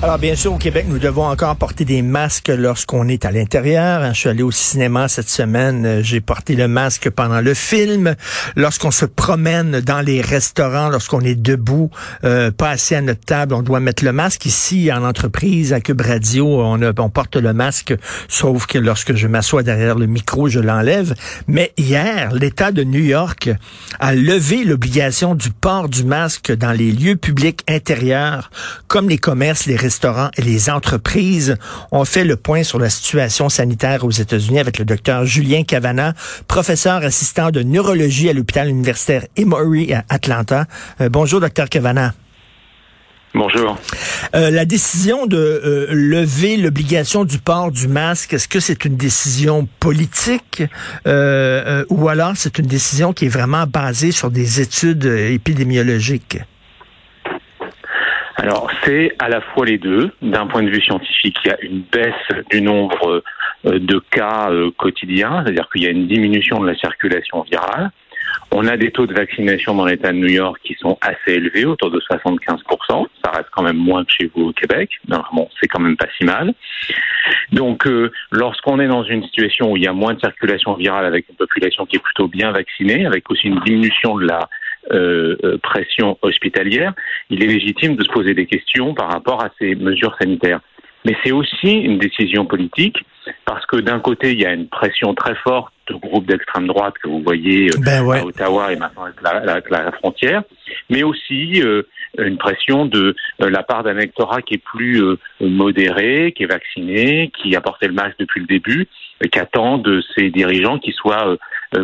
Alors, bien sûr, au Québec, nous devons encore porter des masques lorsqu'on est à l'intérieur. Je suis allé au cinéma cette semaine. euh, J'ai porté le masque pendant le film. Lorsqu'on se promène dans les restaurants, lorsqu'on est debout, euh, pas assis à notre table, on doit mettre le masque. Ici, en entreprise, à Cube Radio, on, a- on porte le masque, sauf que lorsque je m'assois derrière le micro, je l'enlève. Mais hier, l'État de New York a levé l'obligation du port du masque dans les lieux publics intérieurs, comme les commerces, les restaurants et les entreprises. On fait le point sur la situation sanitaire aux États-Unis avec le docteur Julien Cavana, professeur assistant de neurologie à l'hôpital universitaire Emory à Atlanta. Euh, bonjour, docteur Cavana. Bonjour. Euh, la décision de euh, lever l'obligation du port du masque, est-ce que c'est une décision politique euh, ou alors c'est une décision qui est vraiment basée sur des études épidémiologiques? Alors, c'est à la fois les deux. D'un point de vue scientifique, il y a une baisse du nombre euh, de cas euh, quotidiens, c'est-à-dire qu'il y a une diminution de la circulation virale. On a des taux de vaccination dans l'État de New York qui sont assez élevés, autour de 75%. Ça reste quand même moins que chez vous au Québec. mais bon, c'est quand même pas si mal. Donc, euh, lorsqu'on est dans une situation où il y a moins de circulation virale avec une population qui est plutôt bien vaccinée, avec aussi une diminution de la euh, euh, pression hospitalière, il est légitime de se poser des questions par rapport à ces mesures sanitaires. Mais c'est aussi une décision politique parce que d'un côté, il y a une pression très forte de groupes d'extrême droite que vous voyez euh, Ben ouais. à Ottawa et maintenant avec la, frontière, mais aussi euh, une pression de euh, la part d'un électorat qui est plus euh, modéré, qui est vacciné, qui a porté le masque depuis le début, et qui attend de ses dirigeants qu'ils soient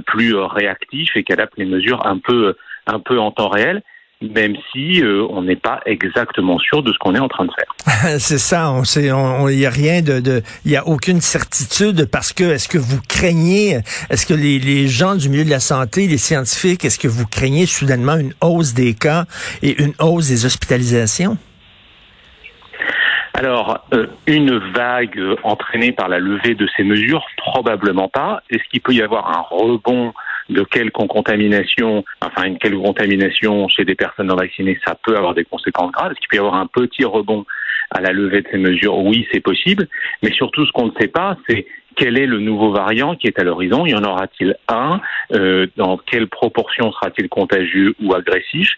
plus réactifs et qui adaptent les mesures un peu, un peu en temps réel, même si euh, on n'est pas exactement sûr de ce qu'on est en train de faire. c'est ça, on sait, on, y a rien de, de, il y a aucune certitude parce que est-ce que vous craignez, est-ce que les, les gens du milieu de la santé, les scientifiques, est-ce que vous craignez soudainement une hausse des cas et une hausse des hospitalisations? Alors, euh, une vague entraînée par la levée de ces mesures, probablement pas. Est-ce qu'il peut y avoir un rebond de quelconque contamination, enfin une quelconque contamination chez des personnes non vaccinées Ça peut avoir des conséquences graves. Est-ce qu'il peut y avoir un petit rebond à la levée de ces mesures? Oui, c'est possible. Mais surtout, ce qu'on ne sait pas, c'est quel est le nouveau variant qui est à l'horizon Y en aura-t-il un? Euh, Dans quelle proportion sera-t-il contagieux ou agressif?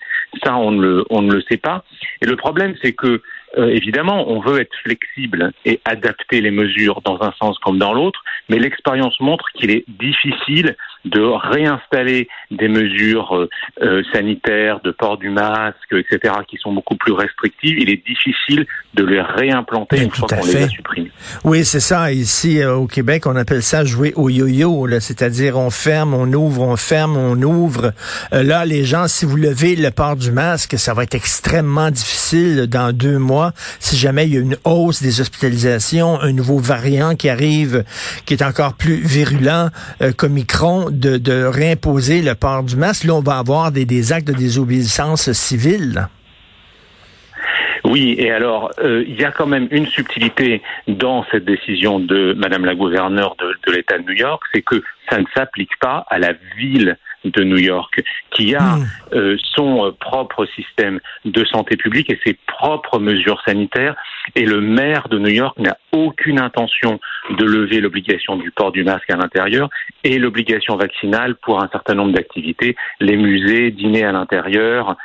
Ça, on ne, le, on ne le sait pas. Et le problème, c'est que euh, évidemment, on veut être flexible et adapter les mesures dans un sens comme dans l'autre, mais l'expérience montre qu'il est difficile de réinstaller des mesures euh, euh, sanitaires, de port du masque, etc., qui sont beaucoup plus restrictives. Il est difficile de les réimplanter une fois qu'on les a supprimées. Oui, c'est ça. Ici, euh, au Québec, on appelle ça jouer au yo-yo. C'est-à-dire, on ferme, on ouvre, on ferme, on ouvre. Euh, là, les gens, si vous levez le port du masque, ça va être extrêmement difficile dans deux mois. Si jamais il y a une hausse des hospitalisations, un nouveau variant qui arrive, qui est encore plus virulent euh, qu'Omicron, de, réimposer le port du masque, là, on va avoir des, actes de désobéissance civile. Oui, et alors, euh, il y a quand même une subtilité dans cette décision de Madame la gouverneure de l'État de New York, c'est que ça ne s'applique pas à la ville de New York, qui a Hmm. euh, son euh, propre système de santé publique et ses propres mesures sanitaires. Et le maire de New York n'a aucune intention de lever l'obligation du port du masque à l'intérieur et l'obligation vaccinale pour un certain nombre d'activités, les musées, dîner à l'intérieur,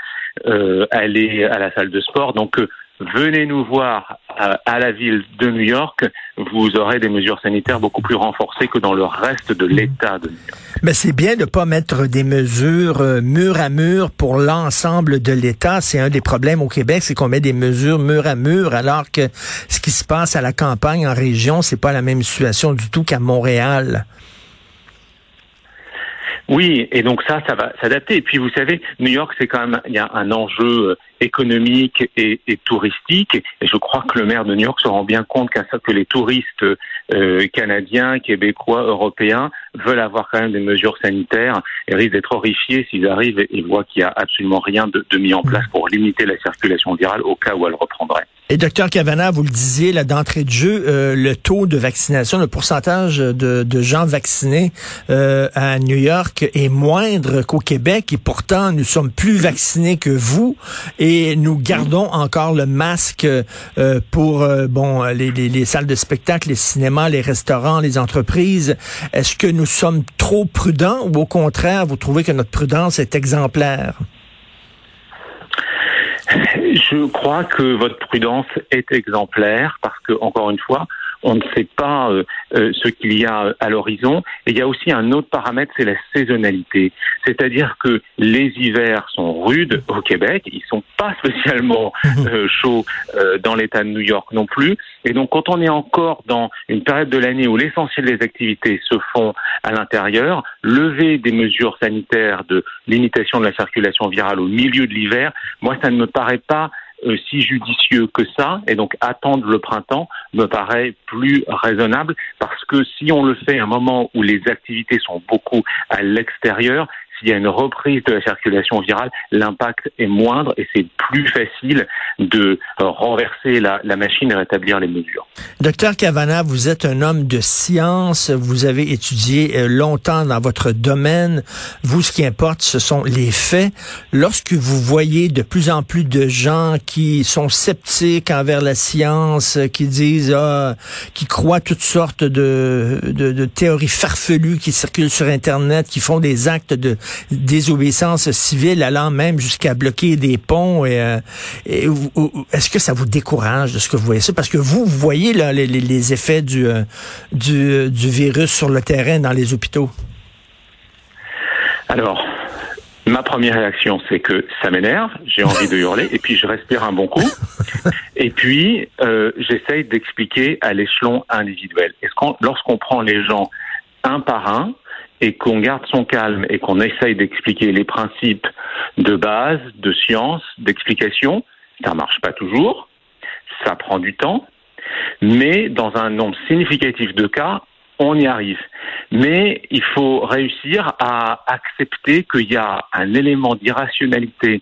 euh, aller à la salle de sport. Donc, euh, venez nous voir à, la ville de New York. Vous aurez des mesures sanitaires beaucoup plus renforcées que dans le reste de l'État de New York. Mais c'est bien de pas mettre des mesures euh, mur à mur pour l'ensemble de l'État. C'est un des problèmes au Québec, c'est qu'on met des mesures mur à mur, alors que ce qui se passe à la campagne, en région, c'est pas la même situation du tout qu'à Montréal. Oui, et donc ça, ça va s'adapter. Et puis vous savez, New York, c'est quand même il y a un enjeu euh, économique et, et touristique. Et je crois que le maire de New York se rend bien compte qu'un- que les touristes euh, canadiens, québécois, européens veulent avoir quand même des mesures sanitaires et risquent d'être horrifiés s'ils arrivent et voient qu'il n'y a absolument rien de, de mis en place pour limiter la circulation virale au cas où elle reprendrait. Et docteur Cavana, vous le disiez, là, d'entrée de jeu, euh, le taux de vaccination, le pourcentage de, gens vaccinés euh, à New York est moindre qu'au Québec et pourtant nous sommes plus vaccinés que vous et nous gardons encore le masque euh, pour bon les, les, les, salles de spectacle, les cinémas, les restaurants, les entreprises. Est-ce que nous sommes trop prudents ou au contraire, vous trouvez que notre prudence est exemplaire? Je crois que votre prudence est exemplaire parce que, encore une fois, on ne sait pas euh, euh, ce qu'il y a à l'horizon. Et il y a aussi un autre paramètre, c'est la saisonnalité. C'est-à-dire que les hivers sont rudes au Québec, ils sont pas spécialement mhm. euh, chauds dans l'État de New York non plus. Et donc, quand on est encore dans une période de l'année où l'essentiel des activités se font à l'intérieur, lever des mesures sanitaires de limitation de la circulation virale au milieu de l'hiver, moi, ça ne me paraît pas euh, si judicieux que ça, et donc attendre le printemps me paraît plus raisonnable, parce que si on le fait à un moment où les activités sont beaucoup à l'extérieur, s'il y a une reprise de la circulation virale, l'impact est moindre et c'est plus facile de renverser la, la, machine et rétablir les mesures. Docteur Cavana, vous êtes un homme de science, vous avez étudié euh, longtemps dans votre domaine. Vous, ce qui importe, ce sont les faits. Lorsque vous voyez de plus en plus de gens qui sont sceptiques envers la science, qui disent, ah, qui croient toutes sortes de, de, de théories farfelues qui circulent sur Internet, qui font des actes de désobéissance civile allant même jusqu'à bloquer des ponts. Et, euh, est-ce que ça vous décourage de ce que vous voyez ça? Parce que vous, vous voyez là, les, les effets du, euh, du, du virus sur le terrain dans les hôpitaux? Alors, Ma première réaction, c'est que ça m'énerve, j'ai envie de hurler, et puis je respire un bon coup, et puis euh, j'essaye d'expliquer à l'échelon individuel. Est-ce qu'on, lorsqu'on prend les gens un par un, et qu'on garde son calme et qu'on essaye d'expliquer les principes de base, de science, d'explication, ça marche pas toujours, ça prend du temps, mais dans un nombre significatif de cas, on y arrive. Mais il faut réussir à accepter qu'il y a un élément d'irrationalité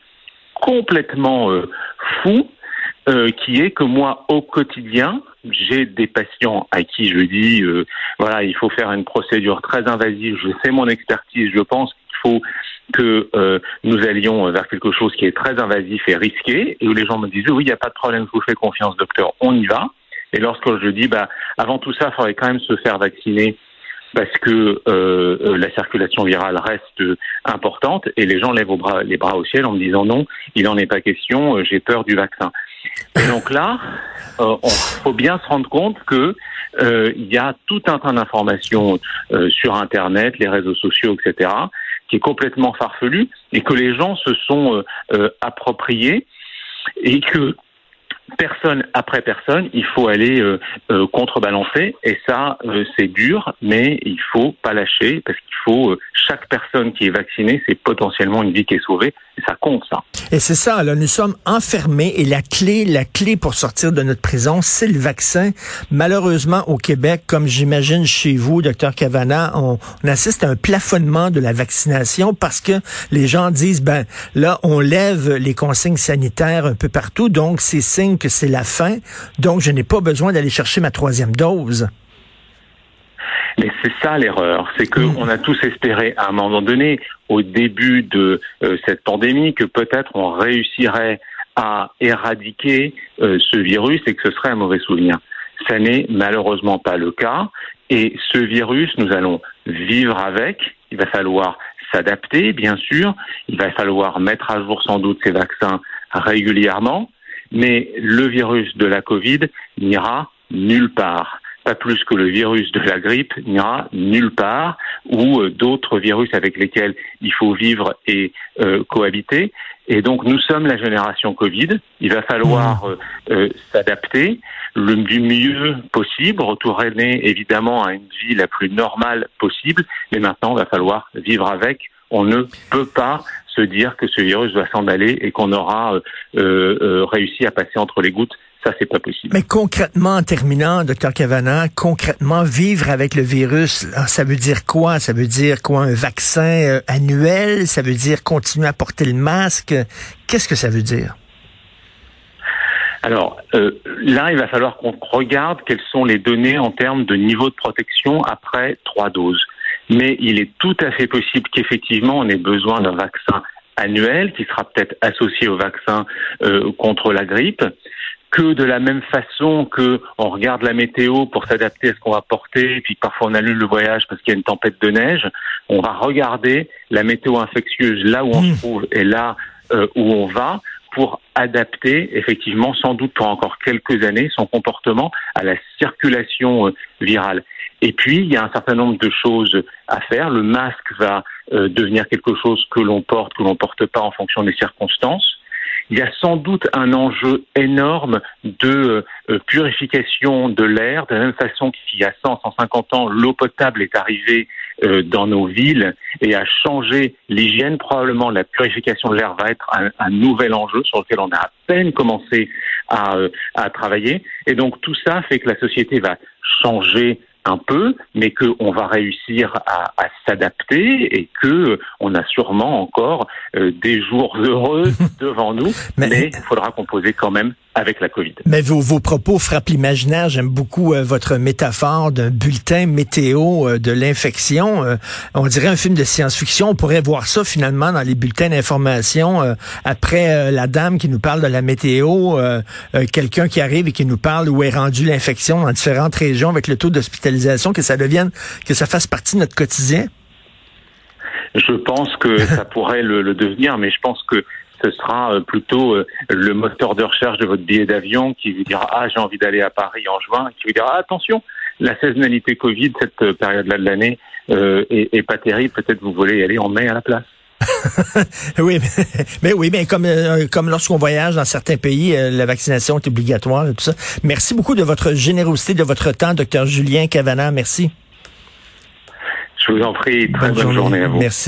complètement euh, fou euh, qui est que moi, au quotidien, j'ai des patients à qui je dis, euh, voilà, il faut faire une procédure très invasive, je sais mon expertise, je pense qu'il faut que euh, nous allions vers quelque chose qui est très invasif et risqué, et où les gens me disent, oui, il n'y a pas de problème, je vous fais confiance, docteur, on y va. Et lorsque je dis, bah, avant tout ça, il faudrait quand même se faire vacciner parce que euh, la circulation virale reste importante. Et les gens lèvent les bras au ciel en me disant non, il n'en est pas question, j'ai peur du vaccin. Et donc là, euh, il faut bien se rendre compte que euh, il y a tout un tas d'informations euh, sur Internet, les réseaux sociaux, etc., qui est complètement farfelu et que les gens se sont appropriés et que personne après personne, il faut aller contrebalancer et ça c'est dur, mais il faut pas lâcher parce qu'il faut chaque personne qui est vaccinée, c'est potentiellement une vie qui est sauvée et ça compte ça. Et c'est ça, là, nous sommes enfermés et la clé, la clé pour sortir de notre prison, c'est le vaccin. Malheureusement, au Québec, comme j'imagine chez vous, docteur Cavana, on, assiste à un plafonnement de la vaccination parce que les gens disent, ben là, on lève les consignes sanitaires un peu partout, donc c'est signe que c'est la fin, donc je n'ai pas besoin d'aller chercher ma troisième dose. Mais c'est ça l'erreur, c'est que mm. on a tous espéré à un moment donné, au début de euh, cette pandémie, que peut-être on réussirait à éradiquer euh, ce virus et que ce serait un mauvais souvenir. Ça n'est malheureusement pas le cas. Et ce virus, nous allons vivre avec. Il va falloir s'adapter, bien sûr. Il va falloir mettre à jour sans doute ces vaccins régulièrement. Mais le virus de la Covid n'ira nulle part pas plus que le virus de la grippe n'ira nulle part, ou euh, d'autres virus avec lesquels il faut vivre et euh, cohabiter. Et donc nous sommes la génération Covid. Il va falloir mmh. euh, s'adapter le du mieux possible, retourner évidemment à une vie la plus normale possible. Mais maintenant, il va falloir vivre avec. On ne peut pas se dire que ce virus va s'en aller et qu'on aura réussi à passer entre les gouttes. Ça, c'est pas possible. Mais concrètement, en terminant, docteur Cavana, concrètement, vivre avec le virus, ça veut dire quoi? Ça veut dire quoi? Un vaccin euh, annuel? Ça veut dire continuer à porter le masque? Qu'est-ce que ça veut dire? Alors euh, là, il va falloir qu'on regarde quelles sont les données en termes de niveau de protection après trois doses. Mais il est tout à fait possible qu'effectivement, on ait besoin d'un vaccin annuel qui sera peut-être associé au vaccin euh, contre la grippe que de la même façon que on regarde la météo pour s'adapter à ce qu'on va porter, et puis parfois on annule le voyage parce qu'il y a une tempête de neige, on va regarder la météo infectieuse là où on se mmh. trouve et là euh, où on va pour adapter effectivement sans doute pour encore quelques années son comportement à la circulation euh, virale. Et puis il y a un certain nombre de choses à faire. Le masque va euh, devenir quelque chose que l'on porte, que l'on porte pas en fonction des circonstances il y a sans doute un enjeu énorme de euh, purification de l'air, de la même façon qu'il y a 100, 150 ans, l'eau potable est arrivée euh, dans nos villes et a changé l'hygiène. Probablement, la purification de l'air va être un, nouvel enjeu sur lequel on a à peine commencé à, euh, à travailler. Et donc, tout ça fait que la société va changer un peu, mais qu'on va réussir à, à s'adapter et que on a sûrement encore euh, des jours heureux devant nous, mais il faudra composer quand même avec la COVID. Mais vos, vos propos frappent l'imaginaire. J'aime beaucoup euh, votre métaphore d'un bulletin météo euh, de l'infection. Euh, on dirait un film de science-fiction. On pourrait voir ça finalement dans les bulletins d'information après la dame qui nous parle de la météo, quelqu'un qui arrive et qui nous parle où est rendue l'infection dans différentes régions avec le taux d'hospitalisation, que ça devienne, que ça fasse partie de notre quotidien? Je pense que ça pourrait le, le devenir, mais je pense que ce sera euh, plutôt euh, le moteur de recherche de votre billet d'avion qui vous dira ah j'ai envie d'aller à Paris en juin, qui vous dira ah, attention la saisonnalité Covid cette euh, période-là de l'année est, pas terrible, peut-être vous voulez y aller en mai à la place. oui, mais, oui, mais comme comme lorsqu'on voyage dans certains pays, la vaccination est obligatoire et tout ça. Merci beaucoup de votre générosité, de votre temps, docteur Julien Cavana. Merci. Je vous en prie. Très bonne, journée à vous. Merci.